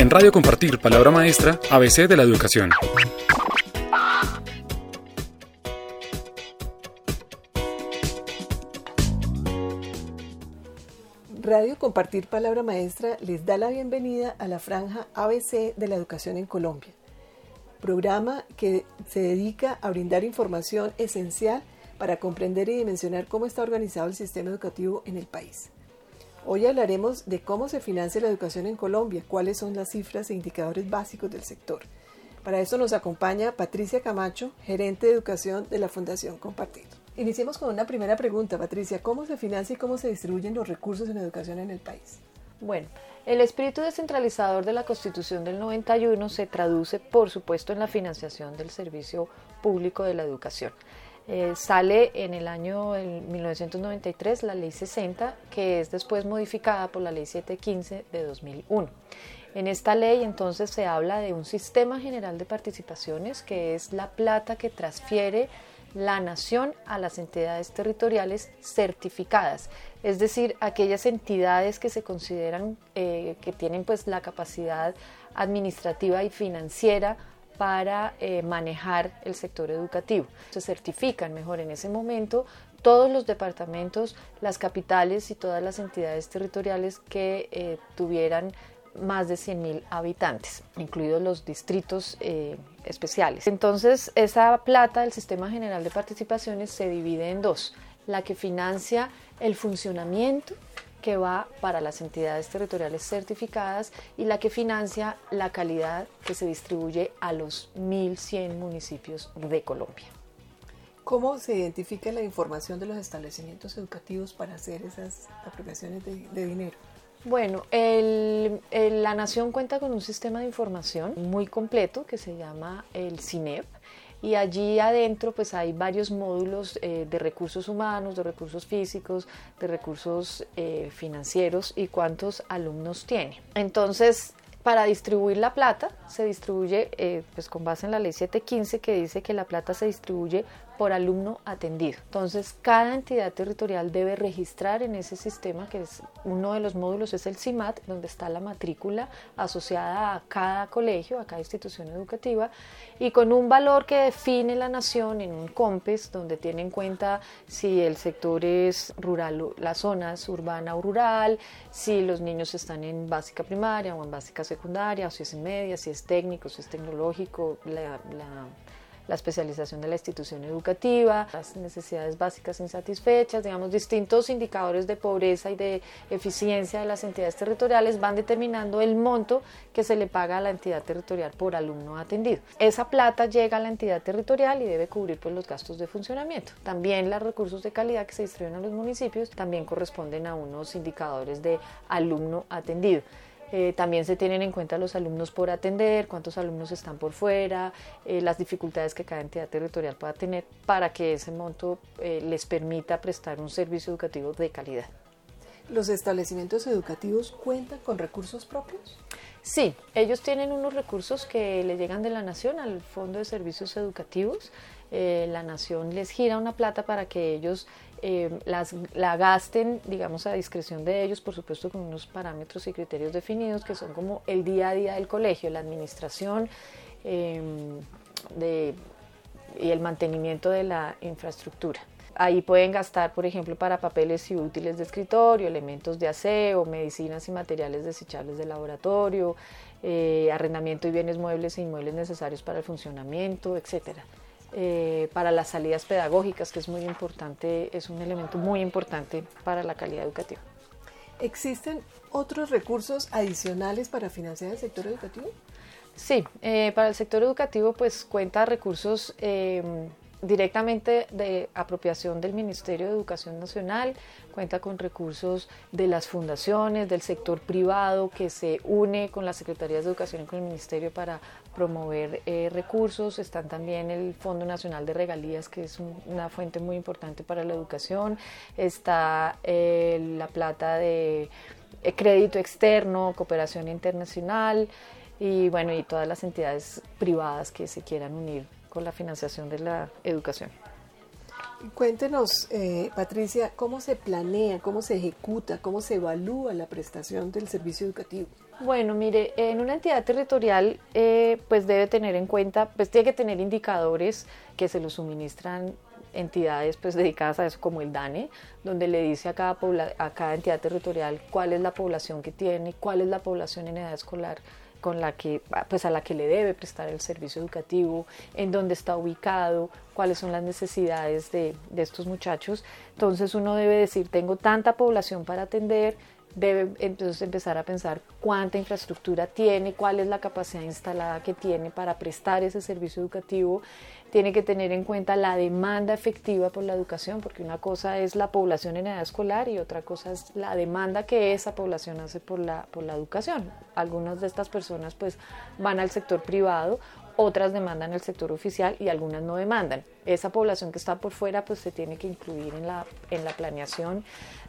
En Radio Compartir, Palabra Maestra, ABC de la Educación. Radio Compartir Palabra Maestra les da la bienvenida a la franja ABC de la educación en Colombia, programa que se dedica a brindar información esencial para comprender y dimensionar cómo está organizado el sistema educativo en el país. Hoy hablaremos de cómo se financia la educación en Colombia, cuáles son las cifras e indicadores básicos del sector. Para esto nos acompaña Patricia Camacho, gerente de educación de la Fundación Compartir. Iniciemos con una primera pregunta, Patricia. ¿Cómo se financia y cómo se distribuyen los recursos en educación en el país? Bueno, el espíritu descentralizador de la Constitución del 91 se traduce, por supuesto, en la financiación del servicio público de la educación. Eh, sale en el año 1993 la Ley 60, que es después modificada por la Ley 715 de 2001. En esta ley entonces se habla de un sistema general de participaciones, que es la plata que transfiere la nación a las entidades territoriales certificadas, es decir, aquellas entidades que se consideran eh, que tienen pues la capacidad administrativa y financiera para eh, manejar el sector educativo. Se certifican mejor en ese momento todos los departamentos, las capitales y todas las entidades territoriales que eh, tuvieran más de 100.000 habitantes, incluidos los distritos eh, especiales. Entonces, esa plata del Sistema General de Participaciones se divide en dos, la que financia el funcionamiento que va para las entidades territoriales certificadas y la que financia la calidad que se distribuye a los 1.100 municipios de Colombia. ¿Cómo se identifica la información de los establecimientos educativos para hacer esas apropiaciones de, dinero? Bueno, la Nación cuenta con un sistema de información muy completo que se llama el CINEP y allí adentro pues hay varios módulos eh, de recursos humanos, de recursos físicos, de recursos eh, financieros y cuántos alumnos tiene. Entonces, para distribuir la plata se distribuye eh, pues con base en la ley 715 que dice que la plata se distribuye por alumno atendido. Entonces, cada entidad territorial debe registrar en ese sistema, que es uno de los módulos es el CIMAT, donde está la matrícula asociada a cada colegio, a cada institución educativa, y con un valor que define la nación en un COMPES, donde tiene en cuenta si el sector es rural, las zonas urbana o rural, si los niños están en básica primaria o en básica secundaria, o si es en media, si es técnico, si es tecnológico, la, la la especialización de la institución educativa, las necesidades básicas insatisfechas, digamos, distintos indicadores de pobreza y de eficiencia de las entidades territoriales van determinando el monto que se le paga a la entidad territorial por alumno atendido. Esa plata llega a la entidad territorial y debe cubrir pues, los gastos de funcionamiento. También los recursos de calidad que se distribuyen a los municipios también corresponden a unos indicadores de alumno atendido. Eh, también se tienen en cuenta los alumnos por atender, cuántos alumnos están por fuera, eh, las dificultades que cada entidad territorial pueda tener para que ese monto eh, les permita prestar un servicio educativo de calidad. ¿Los establecimientos educativos cuentan con recursos propios? Sí, ellos tienen unos recursos que le llegan de la Nación al Fondo de Servicios Educativos. la Nación les gira una plata para que ellos eh, las, la gasten, digamos, a discreción de ellos, por supuesto con unos parámetros y criterios definidos que son como el día a día del colegio, la administración em, y el mantenimiento de la infraestructura. Ahí pueden gastar, por ejemplo, para papeles y útiles de escritorio, elementos de aseo, medicinas y materiales desechables de laboratorio, eh, arrendamiento y bienes muebles e inmuebles necesarios para el funcionamiento, etcétera. Eh, para las salidas pedagógicas, que es muy importante, es un elemento muy importante para la calidad educativa. ¿Existen otros recursos adicionales para financiar el sector educativo? Sí, eh, para el sector educativo pues cuenta recursos eh, directamente de apropiación del Ministerio de Educación Nacional, cuenta con recursos de las fundaciones, del sector privado que se une con las Secretarías de Educación y con el Ministerio para promover eh, recursos, están también el Fondo Nacional de Regalías, que es una fuente muy importante para la educación, está eh, la plata de eh, crédito externo, cooperación internacional y bueno, y todas las entidades privadas que se quieran unir con la financiación de la educación. Cuéntenos, eh, Patricia, cómo se planea, cómo se ejecuta, cómo se evalúa la prestación del servicio educativo. Bueno, mire, en una entidad territorial eh, pues debe tener en cuenta, pues tiene que tener indicadores que se los suministran entidades pues dedicadas a eso como el DANE, donde le dice a cada, a cada entidad territorial cuál es la población que tiene, cuál es la población en edad escolar con la que, pues a la que le debe prestar el servicio educativo, en dónde está ubicado, cuáles son las necesidades de, de estos muchachos. Entonces uno debe decir, tengo tanta población para atender, debe entonces empezar a pensar cuánta infraestructura tiene, cuál es la capacidad instalada que tiene para prestar ese servicio educativo. Tiene que tener en cuenta la demanda efectiva por la educación, porque una cosa es la población en edad escolar y otra cosa es la demanda que esa población hace por la, por la educación. Algunas de estas personas pues van al sector privado, otras demandan el sector oficial y algunas no demandan. Esa población que está por fuera pues se tiene que incluir en la, en la planeación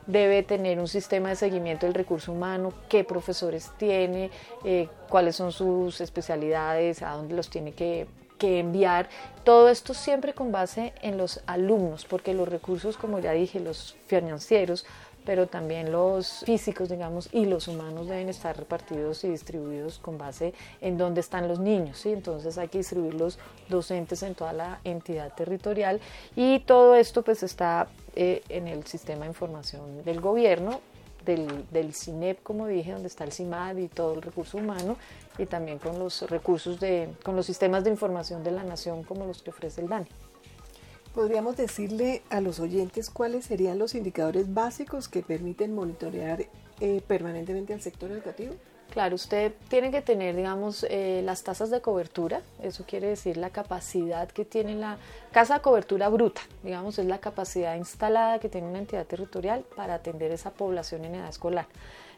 debe tener un sistema de seguimiento del recurso humano, qué profesores tiene, eh, cuáles son sus especialidades, a dónde los tiene que, que enviar. Todo esto siempre con base en los alumnos, porque los recursos, como ya dije, los financieros pero también los físicos, digamos, y los humanos deben estar repartidos y distribuidos con base en dónde están los niños, ¿sí? Entonces hay que distribuir los docentes en toda la entidad territorial y todo esto pues está eh, en el sistema de información del gobierno, del, del, CINEP, como dije, donde está el CIMAD y todo el recurso humano, y también con los recursos de, con los sistemas de información de la nación como los que ofrece el DANE. ¿Podríamos decirle a los oyentes cuáles serían los indicadores básicos que permiten monitorear eh, permanentemente al sector educativo? Claro, usted tiene que tener, digamos, eh, las tasas de cobertura, eso quiere decir la capacidad que tiene la casa de cobertura bruta, digamos, es la capacidad instalada que tiene una entidad territorial para atender esa población en edad escolar.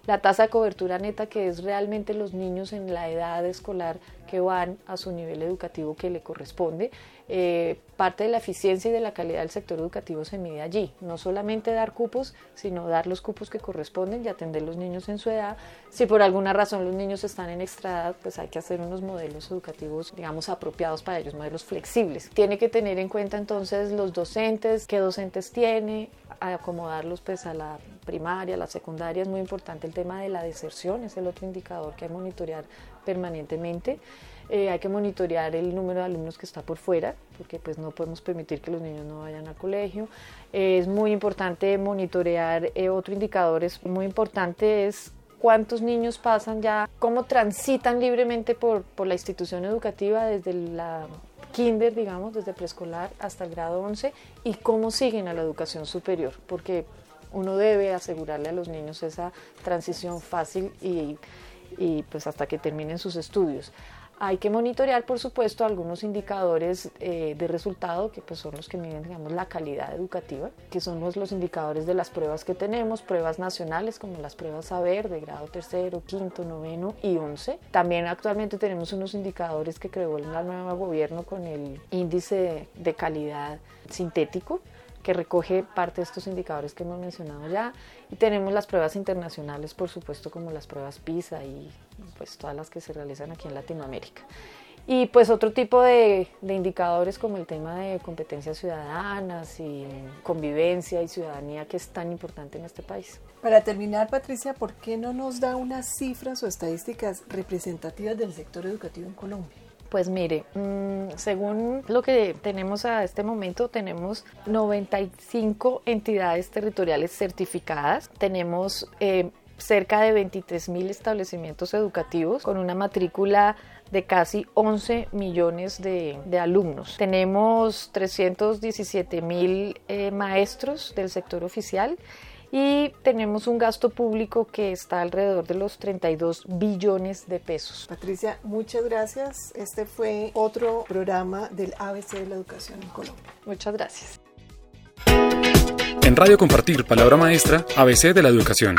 La tasa de cobertura neta, que es realmente los niños en la edad escolar que van a su nivel educativo que le corresponde, eh, parte de la eficiencia y de la calidad del sector educativo se mide allí. No solamente dar cupos, sino dar los cupos que corresponden y atender los niños en su edad. Si por alguna razón los niños están en extra edad, pues hay que hacer unos modelos educativos, digamos, apropiados para ellos, modelos flexibles. Tiene que tener en cuenta entonces los docentes, qué docentes tiene, acomodarlos pues a la primaria, a la secundaria. Es muy importante el tema de la deserción, es el otro indicador que hay que monitorear permanentemente. Eh, hay que monitorear el número de alumnos que está por fuera, porque pues no podemos permitir que los niños no vayan al colegio. es muy importante monitorear, eh, otro indicador es muy importante es cuántos niños pasan ya, cómo transitan libremente por, por la institución educativa desde la kinder, digamos, desde preescolar hasta el grado 11 y cómo siguen a la educación superior, porque uno debe asegurarle a los niños esa transición fácil y, pues hasta que terminen sus estudios. Hay que monitorear, por supuesto, algunos indicadores eh, de resultado, que pues, son los que miden digamos, la calidad educativa, que son los, los, indicadores de las pruebas que tenemos, pruebas nacionales como las pruebas Saber de grado tercero, quinto, noveno y once. También actualmente tenemos unos indicadores que creó el nuevo gobierno con el índice de calidad sintético, que recoge parte de estos indicadores que hemos mencionado ya. Y tenemos las pruebas internacionales, por supuesto, como las pruebas PISA y pues todas las que se realizan aquí en Latinoamérica. Y pues otro tipo de, de, indicadores como el tema de competencias ciudadanas y convivencia y ciudadanía que es tan importante en este país. Para terminar, Patricia, ¿por qué no nos da unas cifras o estadísticas representativas del sector educativo en Colombia? Pues mire, mm, según lo que tenemos a este momento, tenemos 95 entidades territoriales certificadas, tenemos eh, cerca de 23 mil establecimientos educativos con una matrícula de casi 11 millones de, alumnos. Tenemos 317 mil eh, maestros del sector oficial y tenemos un gasto público que está alrededor de los 32 billones de pesos. Patricia, muchas gracias. Este fue otro programa del ABC de la Educación en Colombia. Muchas gracias. En Radio Compartir, Palabra Maestra, ABC de la Educación.